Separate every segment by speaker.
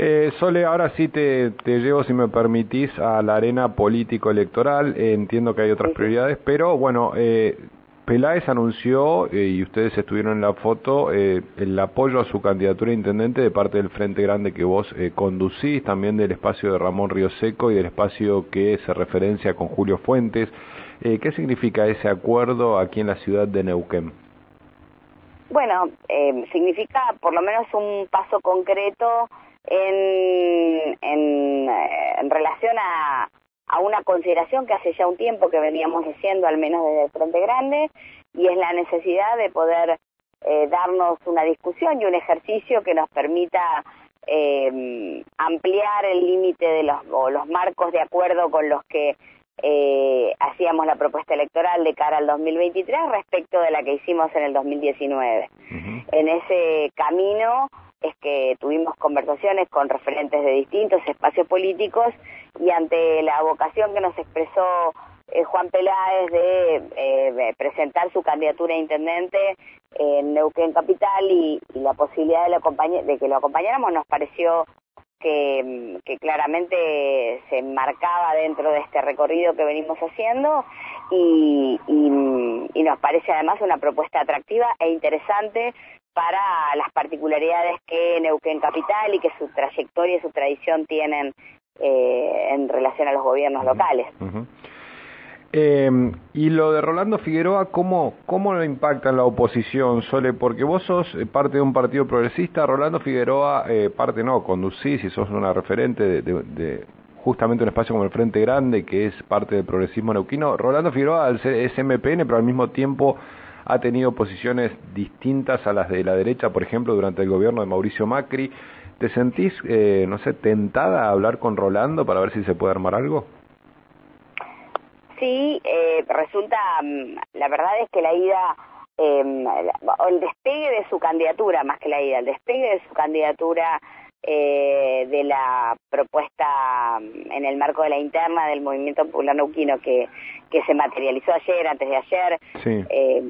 Speaker 1: Eh, Sole, ahora sí te, te llevo, si me permitís, a la arena político-electoral. Eh, entiendo que hay otras prioridades, pero bueno, eh, Peláez anunció, eh, y ustedes estuvieron en la foto, eh, el apoyo a su candidatura a intendente de parte del Frente Grande que vos eh, conducís, también del espacio de Ramón Río Seco y del espacio que se referencia con Julio Fuentes. Eh, ¿Qué significa ese acuerdo aquí en la ciudad de Neuquén?
Speaker 2: Bueno, eh, significa por lo menos un paso concreto en, en, eh, en relación a, a, una consideración que hace ya un tiempo que veníamos haciendo, al menos desde el Frente Grande, y es la necesidad de poder eh, darnos una discusión y un ejercicio que nos permita eh, ampliar el límite de los, o los marcos de acuerdo con los que eh, hacíamos la propuesta electoral de cara al 2023 respecto de la que hicimos en el 2019. Uh -huh. En ese camino es que tuvimos conversaciones con referentes de distintos espacios políticos y ante la vocación que nos expresó eh, Juan Peláez de eh, presentar su candidatura a intendente en Neuquén Capital y, la posibilidad de, que lo acompañáramos nos pareció que, que, claramente se enmarcaba dentro de este recorrido que venimos haciendo y, y, nos parece además una propuesta atractiva e interesante para las particularidades que Neuquén Capital y que su trayectoria y su tradición tienen eh, en relación a los gobiernos locales.
Speaker 1: Uh -huh. Eh, y lo de Rolando Figueroa, ¿cómo, ¿cómo lo impacta en la oposición, Sole? Porque vos sos eh, parte de un partido progresista, Rolando Figueroa, eh, parte no, conducís y sos una referente de, de, de, justamente un espacio como el Frente Grande, que es parte del progresismo neuquino. Rolando Figueroa es MPN, pero al mismo tiempo ha tenido posiciones distintas a las de la derecha, por ejemplo, durante el gobierno de Mauricio Macri. ¿Te sentís, eh, no sé, tentada a hablar con Rolando para ver si se puede armar algo?
Speaker 2: Sí, eh, resulta, mm, la verdad es que la ida, eh, el despegue de su candidatura, más que la ida, el despegue de su candidatura eh, de la propuesta mm, en el marco de la interna del movimiento popular neuquino que, que se materializó ayer, antes de ayer,
Speaker 1: sí.
Speaker 2: eh,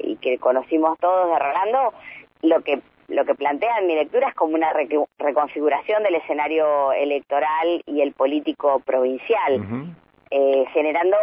Speaker 2: y que conocimos todos de Rolando, lo que lo que plantea en mi lectura es como una re reconfiguración del escenario electoral y el político provincial. Uh -huh eh, generando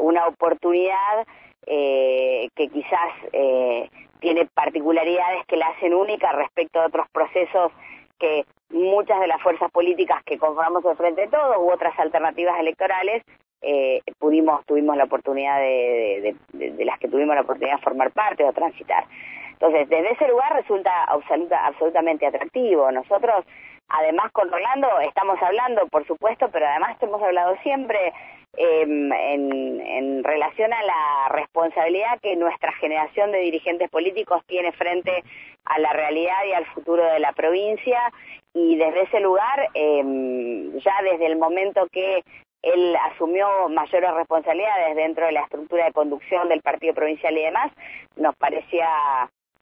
Speaker 2: una oportunidad eh, que quizás eh, tiene particularidades que la hacen única respecto a otros procesos que muchas de las fuerzas políticas que conformamos el Frente de Todos u otras alternativas electorales eh, pudimos tuvimos la oportunidad de, de, las que tuvimos la oportunidad de formar parte o transitar. Entonces, desde ese lugar resulta absoluta, absolutamente atractivo. Nosotros Además, con Rolando estamos hablando, por supuesto, pero además hemos hablado siempre eh, en, en relación a la responsabilidad que nuestra generación de dirigentes políticos tiene frente a la realidad y al futuro de la provincia. Y desde ese lugar, eh, ya desde el momento que él asumió mayores responsabilidades dentro de la estructura de conducción del partido provincial y demás, nos parecía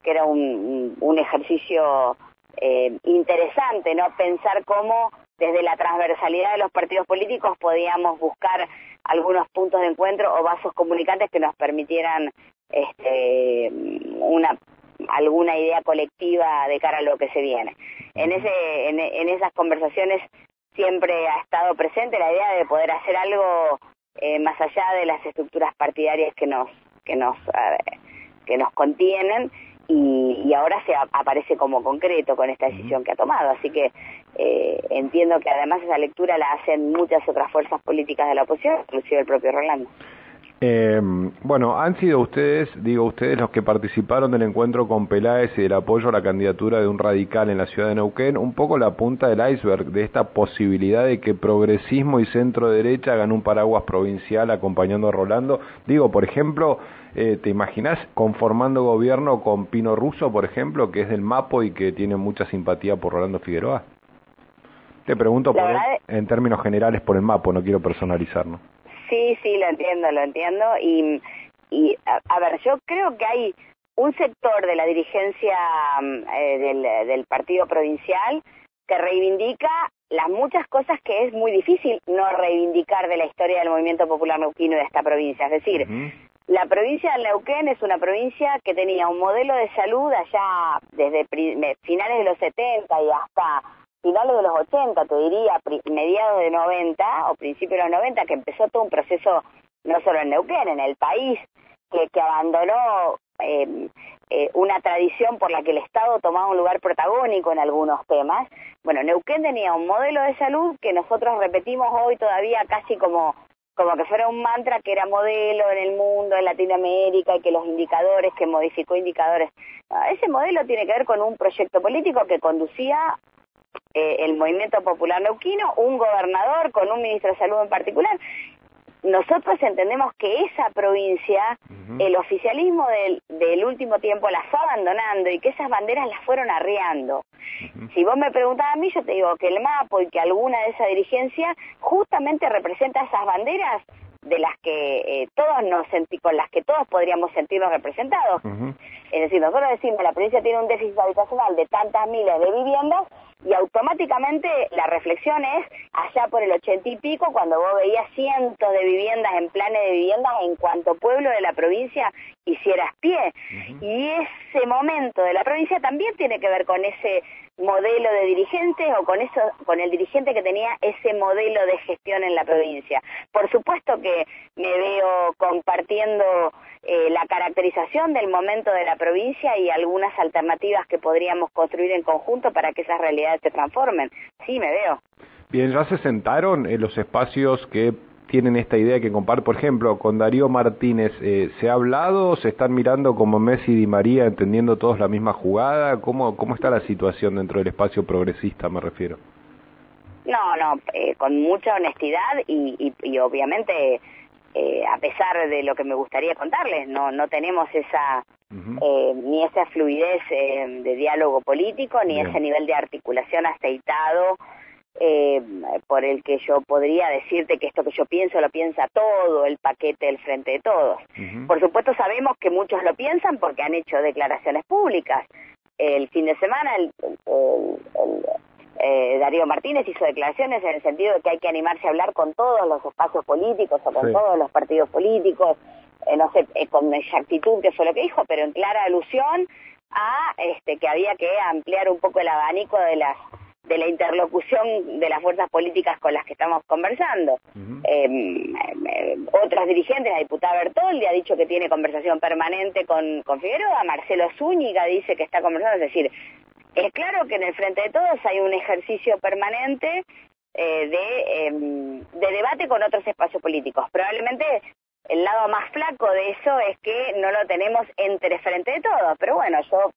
Speaker 2: que era un ejercicio eh, interesante, ¿no? Pensar cómo desde la transversalidad de los partidos políticos podíamos buscar algunos puntos de encuentro o vasos comunicantes que nos permitieran este, una alguna idea colectiva de cara a lo que se viene. En ese en, en esas conversaciones siempre ha estado presente la idea de poder hacer algo eh, más allá de las estructuras partidarias que nos que nos eh, que nos contienen y, y ahora se a, aparece como concreto con esta decisión que ha tomado. Así que eh, entiendo que además esa lectura la hacen muchas otras fuerzas políticas de la oposición, inclusive el propio Rolando.
Speaker 1: Eh, bueno, han sido ustedes, digo ustedes, los que participaron del encuentro con Peláez y del apoyo a la candidatura de un radical en la ciudad de Neuquén, un poco la punta del iceberg de esta posibilidad de que progresismo y centro derecha hagan un paraguas provincial acompañando a Rolando. Digo, por ejemplo, eh, ¿te imaginas conformando gobierno con Pino Russo, por ejemplo, que es del MAPO y que tiene mucha simpatía por Rolando Figueroa? Te pregunto por en términos generales por el MAPO, no quiero personalizar, ¿no?
Speaker 2: Sí, sí, lo entiendo, lo entiendo. Y, y a, a, ver, yo creo que hay un sector de la dirigencia mm, eh, del, del partido provincial que reivindica las muchas cosas que es muy difícil no reivindicar de la historia del movimiento popular neuquino de esta provincia. Es decir, uh -huh. la provincia de Neuquén es una provincia que tenía un modelo de salud allá desde finales de los 70 y hasta finales de los 80, te diría, mediados de 90 o principios de los 90, que empezó todo un proceso, no solo en Neuquén, en el país, que, que abandonó eh, eh, una tradición por la que el Estado tomaba un lugar protagónico en algunos temas. Bueno, Neuquén tenía un modelo de salud que nosotros repetimos hoy todavía casi como como que fuera un mantra que era modelo en el mundo, en Latinoamérica, y que los indicadores, que modificó indicadores. Ah, ese modelo tiene que ver con un proyecto político que conducía eh, el movimiento popular neuquino, un gobernador con un ministro de salud en particular, nosotros entendemos que esa provincia, el oficialismo del, del, último tiempo la fue abandonando y que esas banderas las fueron arriando. Si vos me preguntabas a mí, yo te digo que el MAPO y que alguna de esa dirigencia justamente representa esas banderas de las que eh, todos nos con las que todos podríamos sentirnos representados. Es decir, nosotros decimos la provincia tiene un déficit habitacional de tantas miles de viviendas y automáticamente la reflexión es allá por el ochenta y pico cuando vos veías cientos de viviendas en planes de viviendas en cuanto pueblo de la provincia hicieras pie. Y ese momento de la provincia también tiene que ver con ese modelo de dirigente o con eso con el dirigente que tenía ese modelo de gestión en la provincia. Por supuesto que me veo compartiendo eh, la caracterización del momento de la provincia y algunas alternativas que podríamos construir en conjunto para que esas realidades se transformen. Sí me veo.
Speaker 1: Bien ya se sentaron en los espacios que tienen esta idea que comparte, por ejemplo, con Darío Martínez, eh, ¿se ha hablado? ¿Se están mirando como Messi y Di María, entendiendo todos la misma jugada? ¿Cómo, cómo está la situación dentro del espacio progresista, me refiero?
Speaker 2: No, no, eh, con mucha honestidad y, y, obviamente, eh, a pesar de lo que me gustaría contarles, no, no tenemos esa, ni esa fluidez de diálogo político, ni ese nivel de articulación aceitado eh, por el que yo podría decirte que esto que yo pienso lo piensa todo el paquete del Frente de Todos. Por supuesto sabemos que muchos lo piensan porque han hecho declaraciones públicas. El fin de semana el, eh, Darío Martínez hizo declaraciones en el sentido de que hay que animarse a hablar con todos los espacios políticos o con todos los partidos políticos, eh, no sé eh, con exactitud que fue lo que dijo, pero en clara alusión a este que había que ampliar un poco el abanico de las de la interlocución de las fuerzas políticas con las que estamos conversando. Em, em, otros dirigentes, la diputada Bertoldi ha dicho que tiene conversación permanente con, con Figueroa, Marcelo Zúñiga dice que está conversando, es decir, es claro que en el Frente de Todos hay un ejercicio permanente eh, de, em, de debate con otros espacios políticos. Probablemente el lado más flaco de eso es que no lo tenemos entre Frente de Todos, pero bueno, yo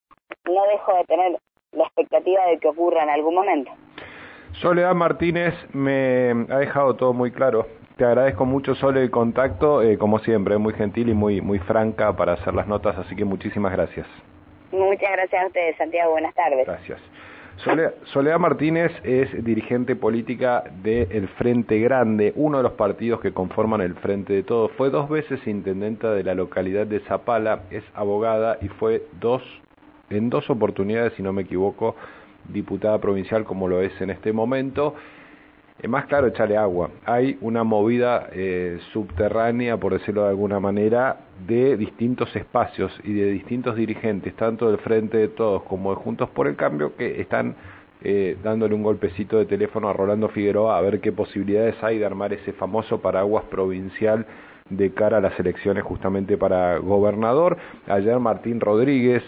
Speaker 2: no dejo de tener la expectativa de que ocurra en algún momento.
Speaker 1: Soledad Martínez me ha dejado todo muy claro. Te agradezco mucho, Sole, el contacto, eh, como siempre, muy gentil y muy, muy franca para hacer las notas, así que muchísimas gracias.
Speaker 2: Muchas gracias a ustedes, Santiago. Buenas tardes.
Speaker 1: Gracias. Soledad, Martínez es dirigente política del Frente Grande, uno de los partidos que conforman el Frente de Todos. Fue dos veces intendenta de la localidad de Zapala, es abogada y fue dos en dos oportunidades, si no me equivoco, diputada provincial como lo es en este momento. Es más claro, echarle agua. Hay una movida eh, subterránea, por decirlo de alguna manera, de distintos espacios y de distintos dirigentes, tanto del Frente de Todos como de Juntos por el Cambio, que están eh, dándole un golpecito de teléfono a Rolando Figueroa a ver qué posibilidades hay de armar ese famoso paraguas provincial de cara a las elecciones justamente para gobernador. Ayer Martín Rodríguez,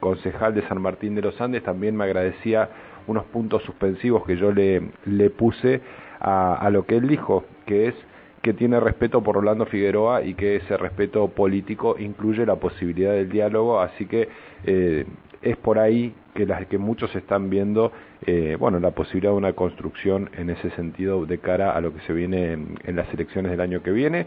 Speaker 1: concejal de San Martín de los Andes, también me agradecía unos puntos suspensivos que yo le, le puse a, lo que él dijo, que es que tiene respeto por Rolando Figueroa y que ese respeto político incluye la posibilidad del diálogo, así que eh, es por ahí que las que muchos están viendo eh, bueno la posibilidad de una construcción en ese sentido de cara a lo que se viene en las elecciones del año que viene